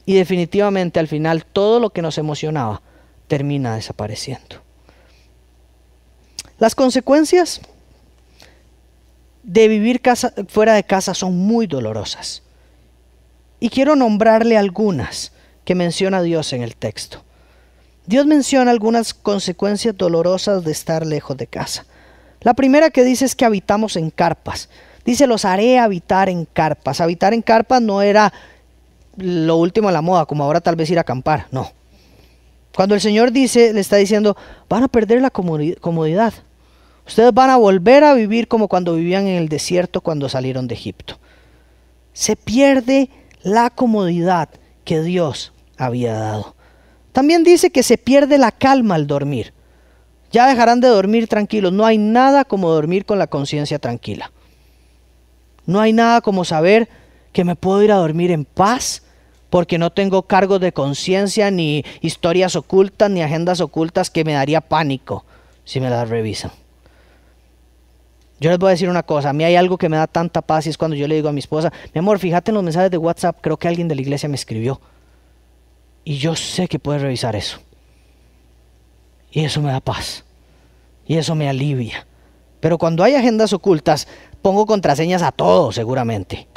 y definitivamente al final todo lo que nos emocionaba termina desapareciendo. Las consecuencias de vivir fuera de casa son muy dolorosas. Y quiero nombrarle algunas que menciona Dios en el texto. Dios menciona algunas consecuencias dolorosas de estar lejos de casa. La primera que dice es que habitamos en carpas. Dice, los haré habitar en carpas. Habitar en carpas no era lo último de la moda, como ahora tal vez ir a acampar, no. Cuando el Señor dice, le está diciendo, van a perder la comodidad. Ustedes van a volver a vivir como cuando vivían en el desierto cuando salieron de Egipto. Se pierde la comodidad que Dios había dado. También dice que se pierde la calma al dormir. Ya dejarán de dormir tranquilos. No hay nada como dormir con la conciencia tranquila. No hay nada como saber que me puedo ir a dormir en paz porque no tengo cargos de conciencia ni historias ocultas ni agendas ocultas que me daría pánico si me las revisan. Yo les voy a decir una cosa, a mí hay algo que me da tanta paz y es cuando yo le digo a mi esposa, mi amor, fíjate en los mensajes de WhatsApp, creo que alguien de la iglesia me escribió. Y yo sé que puedes revisar eso. Y eso me da paz. Y eso me alivia. Pero cuando hay agendas ocultas, pongo contraseñas a todo seguramente.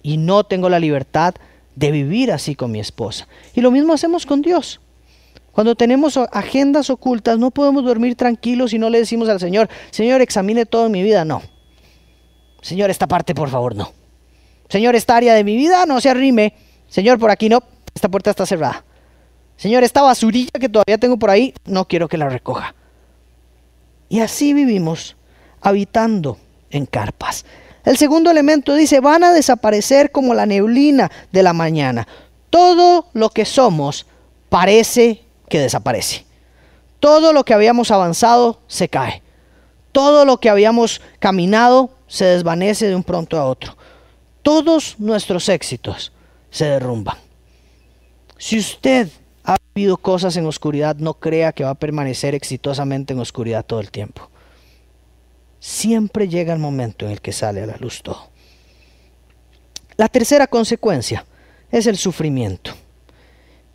Y no tengo la libertad de vivir así con mi esposa. Y lo mismo hacemos con Dios. Cuando tenemos agendas ocultas, no podemos dormir tranquilos y no le decimos al Señor, Señor, examine toda mi vida. No. Señor, esta parte, por favor, no. Señor, esta área de mi vida no se arrime. Señor, por aquí no. Esta puerta está cerrada. Señor, esta basurilla que todavía tengo por ahí, no quiero que la recoja. Y así vivimos, habitando en carpas. El segundo elemento dice, van a desaparecer como la neblina de la mañana. Todo lo que somos parece que desaparece. Todo lo que habíamos avanzado se cae. Todo lo que habíamos caminado se desvanece de un pronto a otro. Todos nuestros éxitos se derrumban. Si usted ha vivido cosas en oscuridad, no crea que va a permanecer exitosamente en oscuridad todo el tiempo. Siempre llega el momento en el que sale a la luz todo. La tercera consecuencia es el sufrimiento.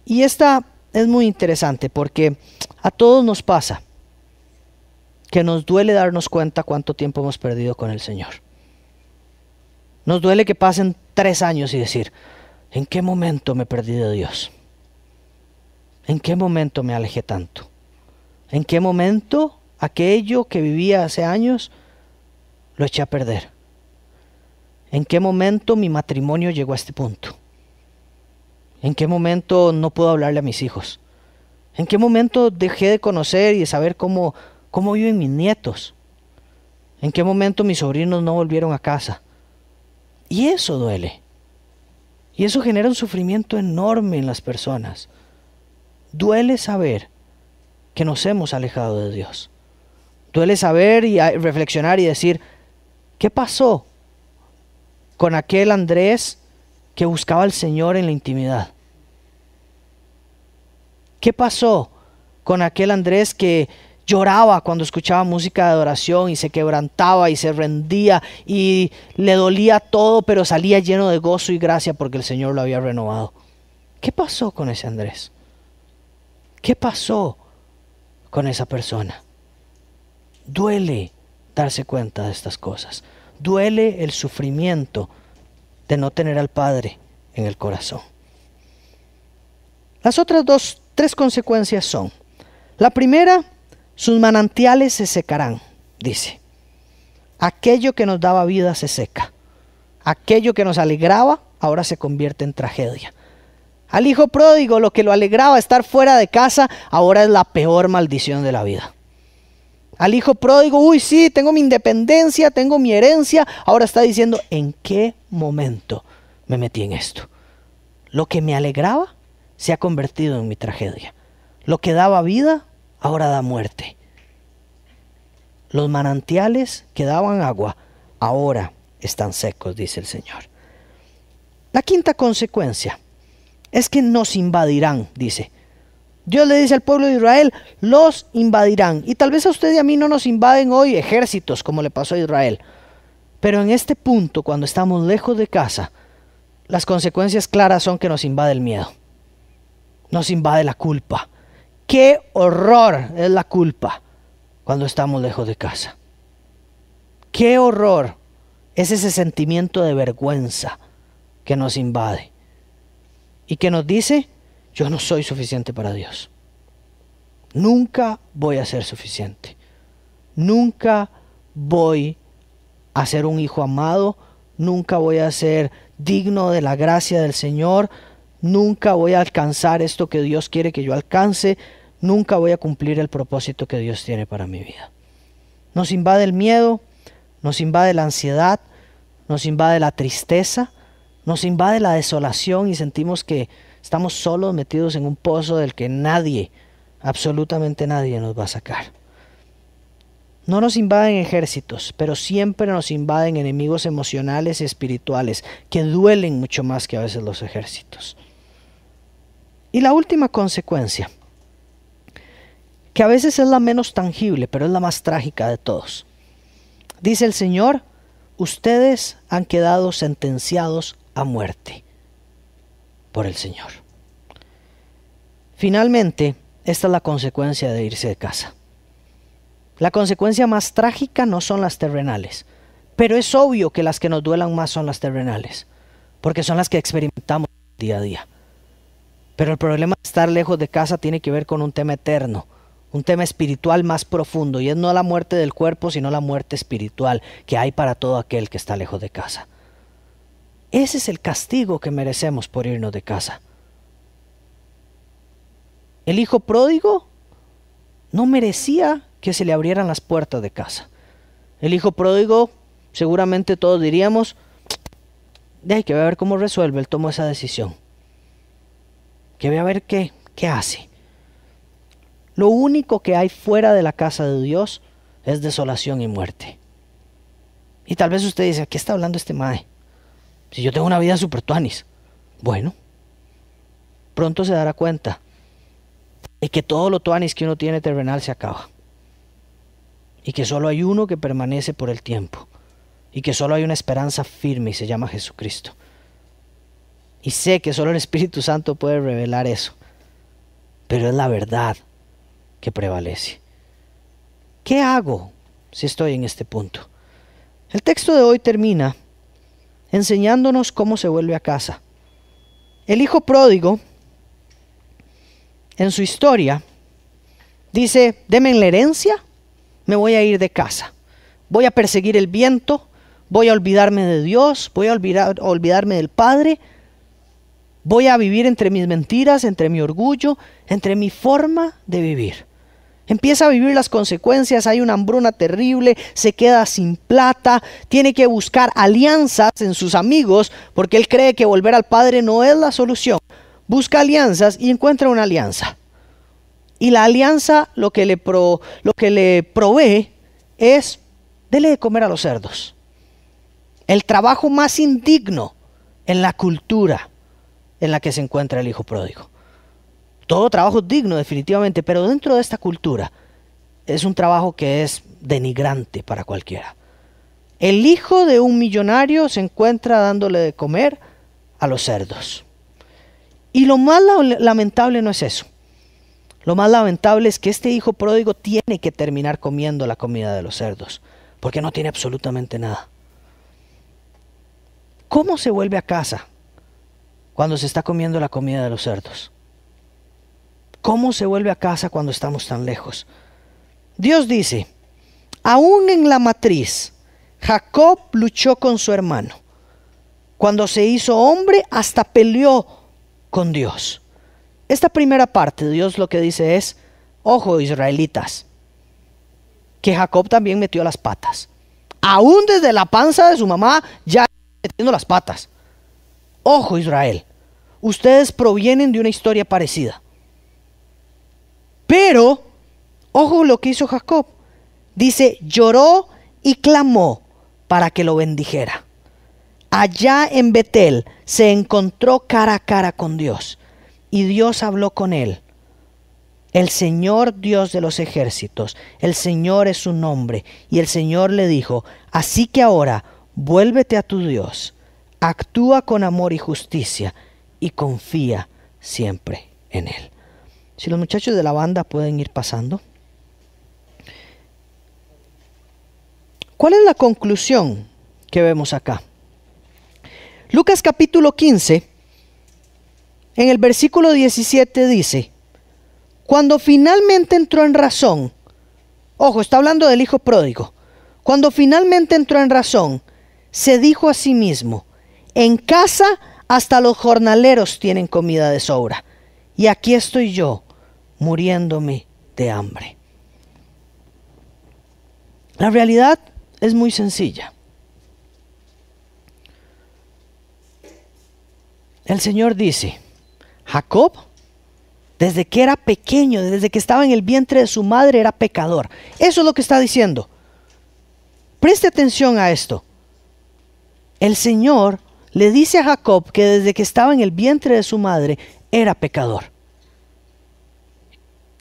Y esta es muy interesante porque a todos nos pasa que nos duele darnos cuenta cuánto tiempo hemos perdido con el Señor. Nos duele que pasen tres años y decir, ¿en qué momento me perdí de Dios? ¿En qué momento me alejé tanto? ¿En qué momento aquello que vivía hace años lo eché a perder? ¿En qué momento mi matrimonio llegó a este punto? ¿En qué momento no puedo hablarle a mis hijos? ¿En qué momento dejé de conocer y de saber cómo, cómo viven mis nietos? ¿En qué momento mis sobrinos no volvieron a casa? Y eso duele. Y eso genera un sufrimiento enorme en las personas. Duele saber que nos hemos alejado de Dios. Duele saber y reflexionar y decir, ¿qué pasó con aquel Andrés que buscaba al Señor en la intimidad? ¿Qué pasó con aquel Andrés que lloraba cuando escuchaba música de adoración y se quebrantaba y se rendía y le dolía todo, pero salía lleno de gozo y gracia porque el Señor lo había renovado. ¿Qué pasó con ese Andrés? ¿Qué pasó con esa persona? Duele darse cuenta de estas cosas. Duele el sufrimiento de no tener al Padre en el corazón. Las otras dos, tres consecuencias son, la primera, sus manantiales se secarán, dice. Aquello que nos daba vida se seca. Aquello que nos alegraba ahora se convierte en tragedia. Al hijo pródigo lo que lo alegraba estar fuera de casa ahora es la peor maldición de la vida. Al hijo pródigo, uy, sí, tengo mi independencia, tengo mi herencia, ahora está diciendo, ¿en qué momento me metí en esto? Lo que me alegraba se ha convertido en mi tragedia. Lo que daba vida ahora da muerte. Los manantiales que daban agua ahora están secos, dice el Señor. La quinta consecuencia es que nos invadirán, dice. Dios le dice al pueblo de Israel, los invadirán. Y tal vez a usted y a mí no nos invaden hoy ejércitos como le pasó a Israel. Pero en este punto, cuando estamos lejos de casa, las consecuencias claras son que nos invade el miedo. Nos invade la culpa. Qué horror es la culpa cuando estamos lejos de casa. Qué horror es ese sentimiento de vergüenza que nos invade y que nos dice, yo no soy suficiente para Dios. Nunca voy a ser suficiente. Nunca voy a ser un hijo amado. Nunca voy a ser digno de la gracia del Señor. Nunca voy a alcanzar esto que Dios quiere que yo alcance nunca voy a cumplir el propósito que Dios tiene para mi vida. Nos invade el miedo, nos invade la ansiedad, nos invade la tristeza, nos invade la desolación y sentimos que estamos solos metidos en un pozo del que nadie, absolutamente nadie nos va a sacar. No nos invaden ejércitos, pero siempre nos invaden enemigos emocionales y espirituales que duelen mucho más que a veces los ejércitos. Y la última consecuencia que a veces es la menos tangible, pero es la más trágica de todos. Dice el Señor, ustedes han quedado sentenciados a muerte por el Señor. Finalmente, esta es la consecuencia de irse de casa. La consecuencia más trágica no son las terrenales, pero es obvio que las que nos duelan más son las terrenales, porque son las que experimentamos día a día. Pero el problema de estar lejos de casa tiene que ver con un tema eterno, un tema espiritual más profundo, y es no la muerte del cuerpo, sino la muerte espiritual que hay para todo aquel que está lejos de casa. Ese es el castigo que merecemos por irnos de casa. El hijo pródigo no merecía que se le abrieran las puertas de casa. El hijo pródigo, seguramente todos diríamos, de ahí que a ver cómo resuelve, él tomó esa decisión. Que ve a ver qué, qué hace. Lo único que hay fuera de la casa de Dios es desolación y muerte. Y tal vez usted dice, ¿qué está hablando este mae? Si yo tengo una vida super tuanis. Bueno, pronto se dará cuenta de que todo lo tuanis que uno tiene terrenal se acaba. Y que solo hay uno que permanece por el tiempo. Y que solo hay una esperanza firme y se llama Jesucristo. Y sé que solo el Espíritu Santo puede revelar eso. Pero es la verdad que prevalece. ¿Qué hago si estoy en este punto? El texto de hoy termina enseñándonos cómo se vuelve a casa. El hijo pródigo, en su historia, dice, deme la herencia, me voy a ir de casa. Voy a perseguir el viento, voy a olvidarme de Dios, voy a olvidar, olvidarme del Padre, voy a vivir entre mis mentiras, entre mi orgullo, entre mi forma de vivir. Empieza a vivir las consecuencias, hay una hambruna terrible, se queda sin plata, tiene que buscar alianzas en sus amigos porque él cree que volver al padre no es la solución. Busca alianzas y encuentra una alianza. Y la alianza lo que le, lo que le provee es, dele de comer a los cerdos. El trabajo más indigno en la cultura en la que se encuentra el hijo pródigo. Todo trabajo es digno definitivamente, pero dentro de esta cultura es un trabajo que es denigrante para cualquiera. El hijo de un millonario se encuentra dándole de comer a los cerdos. Y lo más lamentable no es eso. Lo más lamentable es que este hijo pródigo tiene que terminar comiendo la comida de los cerdos, porque no tiene absolutamente nada. ¿Cómo se vuelve a casa cuando se está comiendo la comida de los cerdos? ¿Cómo se vuelve a casa cuando estamos tan lejos? Dios dice, aún en la matriz, Jacob luchó con su hermano. Cuando se hizo hombre, hasta peleó con Dios. Esta primera parte, Dios lo que dice es, ojo israelitas, que Jacob también metió las patas. Aún desde la panza de su mamá ya metiendo las patas. Ojo Israel, ustedes provienen de una historia parecida. Pero, ojo lo que hizo Jacob. Dice, lloró y clamó para que lo bendijera. Allá en Betel se encontró cara a cara con Dios y Dios habló con él. El Señor Dios de los ejércitos, el Señor es su nombre. Y el Señor le dijo, así que ahora vuélvete a tu Dios, actúa con amor y justicia y confía siempre en Él. Si los muchachos de la banda pueden ir pasando. ¿Cuál es la conclusión que vemos acá? Lucas capítulo 15 en el versículo 17 dice, cuando finalmente entró en razón, ojo, está hablando del hijo pródigo, cuando finalmente entró en razón, se dijo a sí mismo, en casa hasta los jornaleros tienen comida de sobra, y aquí estoy yo, muriéndome de hambre. La realidad es muy sencilla. El Señor dice, Jacob, desde que era pequeño, desde que estaba en el vientre de su madre, era pecador. Eso es lo que está diciendo. Preste atención a esto. El Señor le dice a Jacob que desde que estaba en el vientre de su madre era pecador.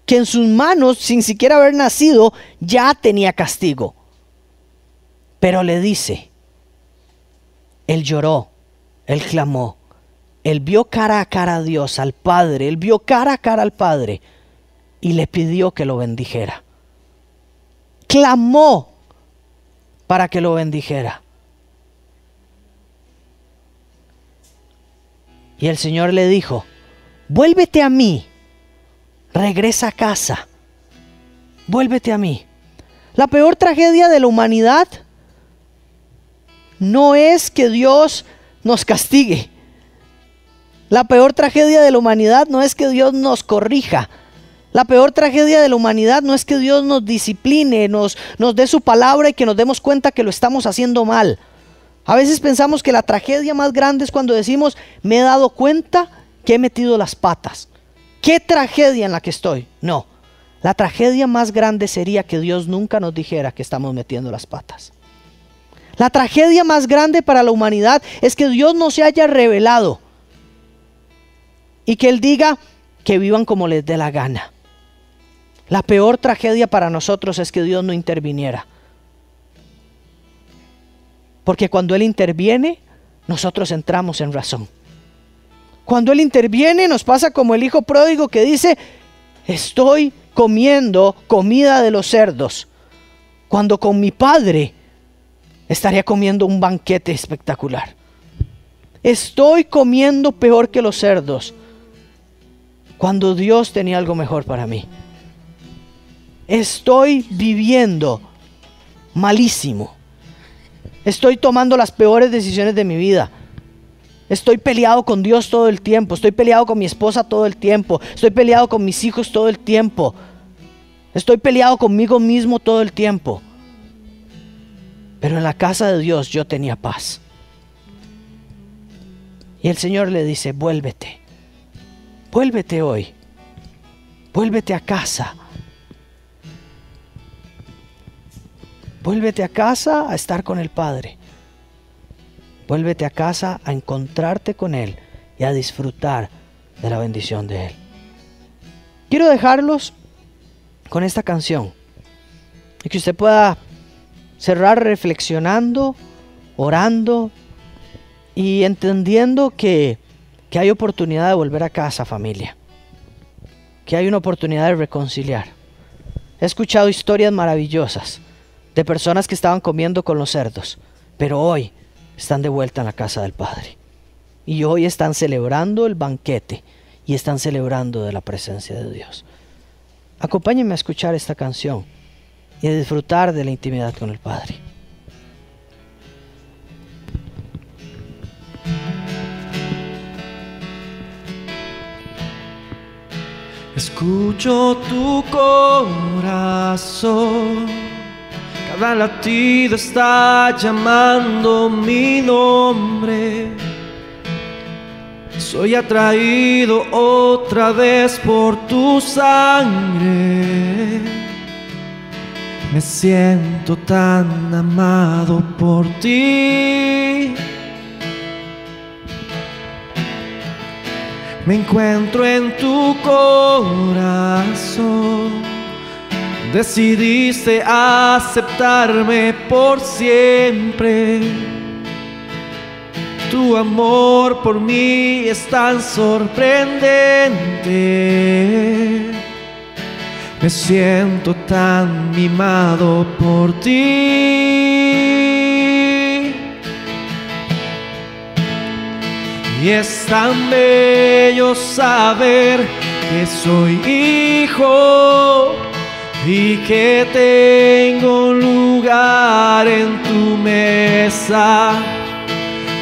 Que en sus manos, sin siquiera haber nacido, ya tenía castigo. Pero le dice, él lloró, él clamó, él vio cara a cara a Dios, al Padre, él vio cara a cara al Padre y le pidió que lo bendijera. Clamó para que lo bendijera. Y el Señor le dijo, vuélvete a mí, regresa a casa, vuélvete a mí. La peor tragedia de la humanidad no es que Dios nos castigue. La peor tragedia de la humanidad no es que Dios nos corrija. La peor tragedia de la humanidad no es que Dios nos discipline, nos, nos dé su palabra y que nos demos cuenta que lo estamos haciendo mal. A veces pensamos que la tragedia más grande es cuando decimos, me he dado cuenta que he metido las patas. ¿Qué tragedia en la que estoy? No. La tragedia más grande sería que Dios nunca nos dijera que estamos metiendo las patas. La tragedia más grande para la humanidad es que Dios no se haya revelado y que Él diga que vivan como les dé la gana. La peor tragedia para nosotros es que Dios no interviniera. Porque cuando Él interviene, nosotros entramos en razón. Cuando Él interviene, nos pasa como el hijo pródigo que dice, estoy comiendo comida de los cerdos, cuando con mi padre estaría comiendo un banquete espectacular. Estoy comiendo peor que los cerdos, cuando Dios tenía algo mejor para mí. Estoy viviendo malísimo. Estoy tomando las peores decisiones de mi vida. Estoy peleado con Dios todo el tiempo. Estoy peleado con mi esposa todo el tiempo. Estoy peleado con mis hijos todo el tiempo. Estoy peleado conmigo mismo todo el tiempo. Pero en la casa de Dios yo tenía paz. Y el Señor le dice, vuélvete, vuélvete hoy, vuélvete a casa. Vuélvete a casa a estar con el Padre. Vuélvete a casa a encontrarte con Él y a disfrutar de la bendición de Él. Quiero dejarlos con esta canción y que usted pueda cerrar reflexionando, orando y entendiendo que, que hay oportunidad de volver a casa familia, que hay una oportunidad de reconciliar. He escuchado historias maravillosas de personas que estaban comiendo con los cerdos, pero hoy están de vuelta en la casa del Padre. Y hoy están celebrando el banquete y están celebrando de la presencia de Dios. Acompáñenme a escuchar esta canción y a disfrutar de la intimidad con el Padre. Escucho tu corazón, cada latido está llamando mi nombre. Soy atraído otra vez por tu sangre. Me siento tan amado por ti. Me encuentro en tu corazón. Decidiste por siempre. Tu amor por mí es tan sorprendente. Me siento tan mimado por ti. Y es tan bello saber que soy hijo y que tengo lugar en tu mesa.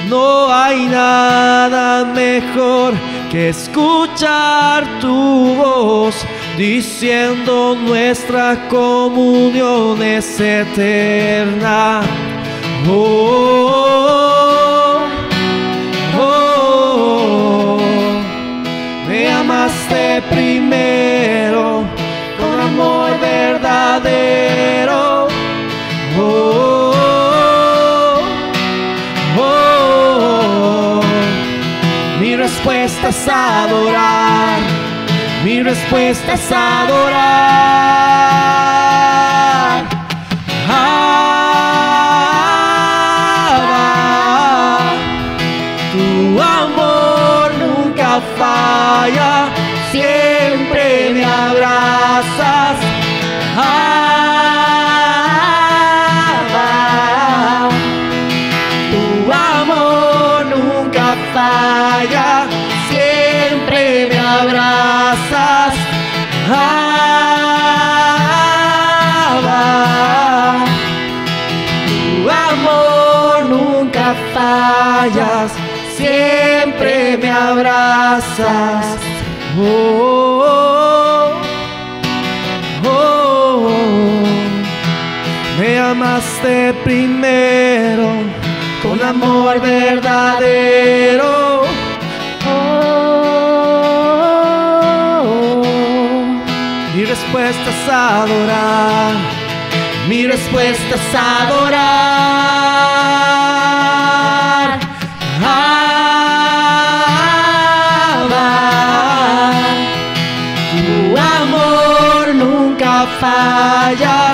No hay nada mejor que escuchar tu voz diciendo nuestra comunión es eterna. Oh, respuesta es adorar. Mi respuesta es adorar. Abrazas. Oh, oh, oh. Me amaste primero con amor verdadero. Mi respuesta es adorar. Mi respuesta es adorar. जा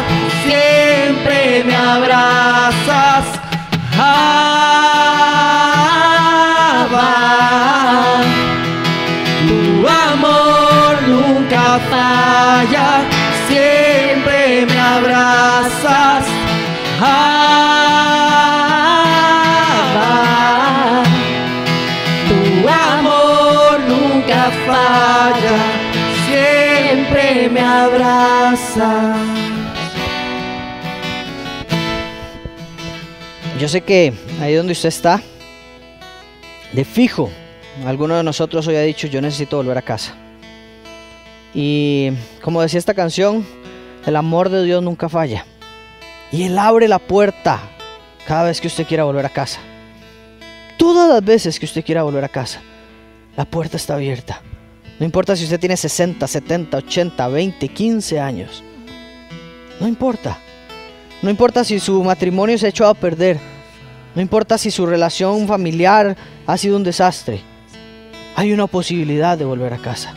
Yo sé que ahí donde usted está, de fijo, alguno de nosotros hoy ha dicho, yo necesito volver a casa. Y como decía esta canción, el amor de Dios nunca falla. Y Él abre la puerta cada vez que usted quiera volver a casa. Todas las veces que usted quiera volver a casa, la puerta está abierta. No importa si usted tiene 60, 70, 80, 20, 15 años. No importa. No importa si su matrimonio se ha echado a perder. No importa si su relación familiar ha sido un desastre. Hay una posibilidad de volver a casa.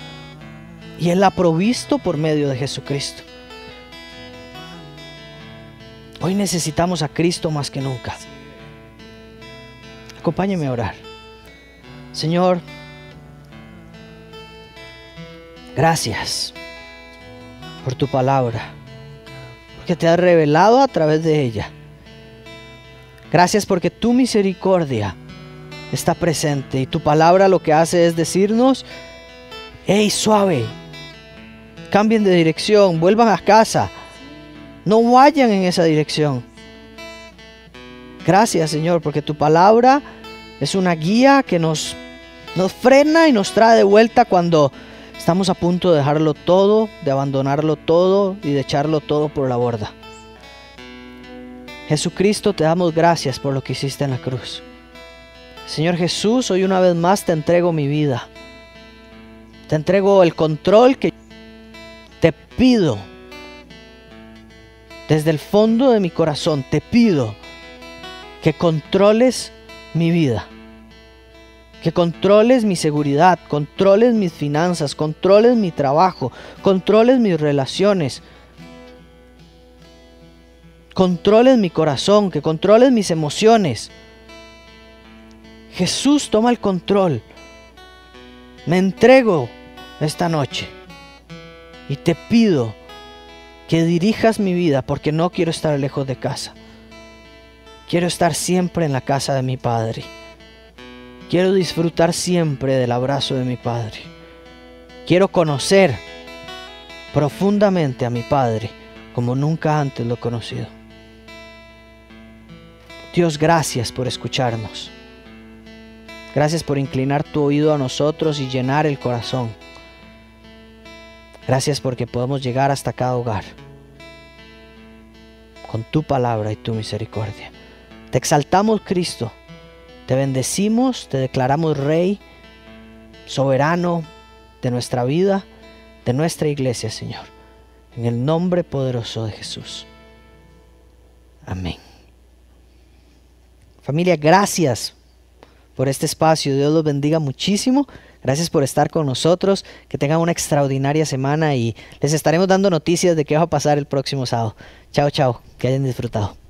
Y Él la ha provisto por medio de Jesucristo. Hoy necesitamos a Cristo más que nunca. Acompáñeme a orar. Señor, gracias por tu palabra, porque te has revelado a través de ella. Gracias porque tu misericordia está presente y tu palabra lo que hace es decirnos, hey, suave, cambien de dirección, vuelvan a casa, no vayan en esa dirección. Gracias Señor, porque tu palabra es una guía que nos, nos frena y nos trae de vuelta cuando estamos a punto de dejarlo todo, de abandonarlo todo y de echarlo todo por la borda. Jesucristo, te damos gracias por lo que hiciste en la cruz. Señor Jesús, hoy una vez más te entrego mi vida. Te entrego el control que te pido. Desde el fondo de mi corazón te pido que controles mi vida. Que controles mi seguridad, controles mis finanzas, controles mi trabajo, controles mis relaciones. Controles mi corazón, que controles mis emociones. Jesús toma el control. Me entrego esta noche y te pido que dirijas mi vida porque no quiero estar lejos de casa. Quiero estar siempre en la casa de mi Padre. Quiero disfrutar siempre del abrazo de mi Padre. Quiero conocer profundamente a mi Padre como nunca antes lo he conocido. Dios, gracias por escucharnos. Gracias por inclinar tu oído a nosotros y llenar el corazón. Gracias porque podemos llegar hasta cada hogar con tu palabra y tu misericordia. Te exaltamos, Cristo. Te bendecimos, te declaramos Rey, soberano de nuestra vida, de nuestra iglesia, Señor. En el nombre poderoso de Jesús. Amén. Familia, gracias por este espacio. Dios los bendiga muchísimo. Gracias por estar con nosotros. Que tengan una extraordinaria semana y les estaremos dando noticias de qué va a pasar el próximo sábado. Chao, chao. Que hayan disfrutado.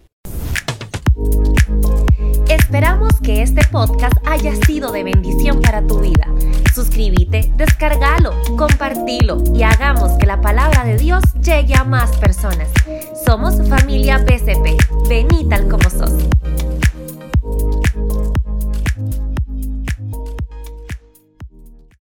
Esperamos que este podcast haya sido de bendición para tu vida. Suscríbete, descárgalo, compartilo y hagamos que la palabra de Dios llegue a más personas. Somos familia PCP. Vení tal como sos.